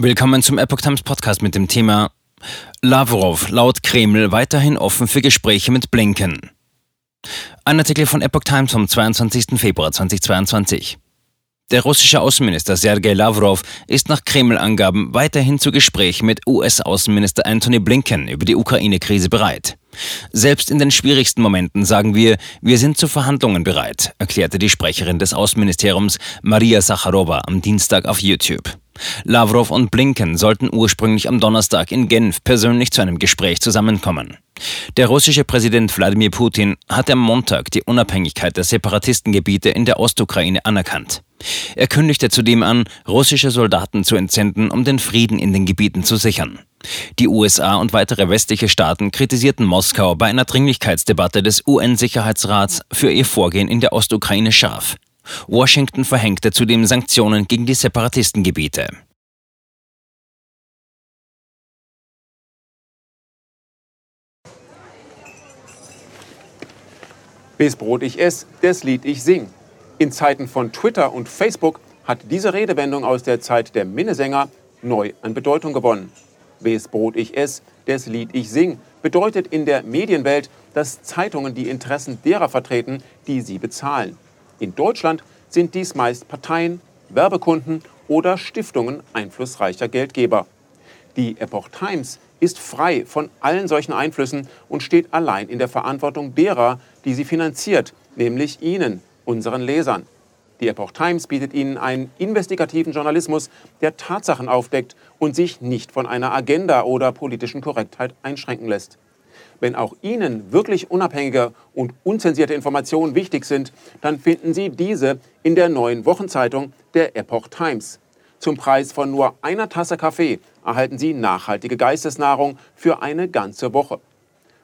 Willkommen zum Epoch Times Podcast mit dem Thema Lavrov laut Kreml weiterhin offen für Gespräche mit Blinken. Ein Artikel von Epoch Times vom 22. Februar 2022. Der russische Außenminister Sergei Lavrov ist nach Kreml-Angaben weiterhin zu Gesprächen mit US-Außenminister Antony Blinken über die Ukraine-Krise bereit. Selbst in den schwierigsten Momenten sagen wir, wir sind zu Verhandlungen bereit, erklärte die Sprecherin des Außenministeriums Maria Sacharowa am Dienstag auf YouTube. Lavrov und Blinken sollten ursprünglich am Donnerstag in Genf persönlich zu einem Gespräch zusammenkommen. Der russische Präsident Wladimir Putin hat am Montag die Unabhängigkeit der Separatistengebiete in der Ostukraine anerkannt. Er kündigte zudem an, russische Soldaten zu entsenden, um den Frieden in den Gebieten zu sichern. Die USA und weitere westliche Staaten kritisierten Moskau bei einer Dringlichkeitsdebatte des UN-Sicherheitsrats für ihr Vorgehen in der Ostukraine scharf. Washington verhängte zudem Sanktionen gegen die Separatistengebiete. Bis Brot ich ess, das Lied ich sing. In Zeiten von Twitter und Facebook hat diese Redewendung aus der Zeit der Minnesänger neu an Bedeutung gewonnen. Wes Brot ich ess, des Lied ich sing, bedeutet in der Medienwelt, dass Zeitungen die Interessen derer vertreten, die sie bezahlen. In Deutschland sind dies meist Parteien, Werbekunden oder Stiftungen einflussreicher Geldgeber. Die Epoch Times ist frei von allen solchen Einflüssen und steht allein in der Verantwortung derer, die sie finanziert, nämlich Ihnen, unseren Lesern. Die Epoch Times bietet Ihnen einen investigativen Journalismus, der Tatsachen aufdeckt und sich nicht von einer Agenda oder politischen Korrektheit einschränken lässt. Wenn auch Ihnen wirklich unabhängige und unzensierte Informationen wichtig sind, dann finden Sie diese in der neuen Wochenzeitung der Epoch Times. Zum Preis von nur einer Tasse Kaffee erhalten Sie nachhaltige Geistesnahrung für eine ganze Woche.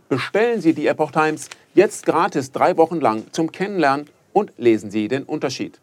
Bestellen Sie die Epoch Times jetzt gratis drei Wochen lang zum Kennenlernen und lesen Sie den Unterschied.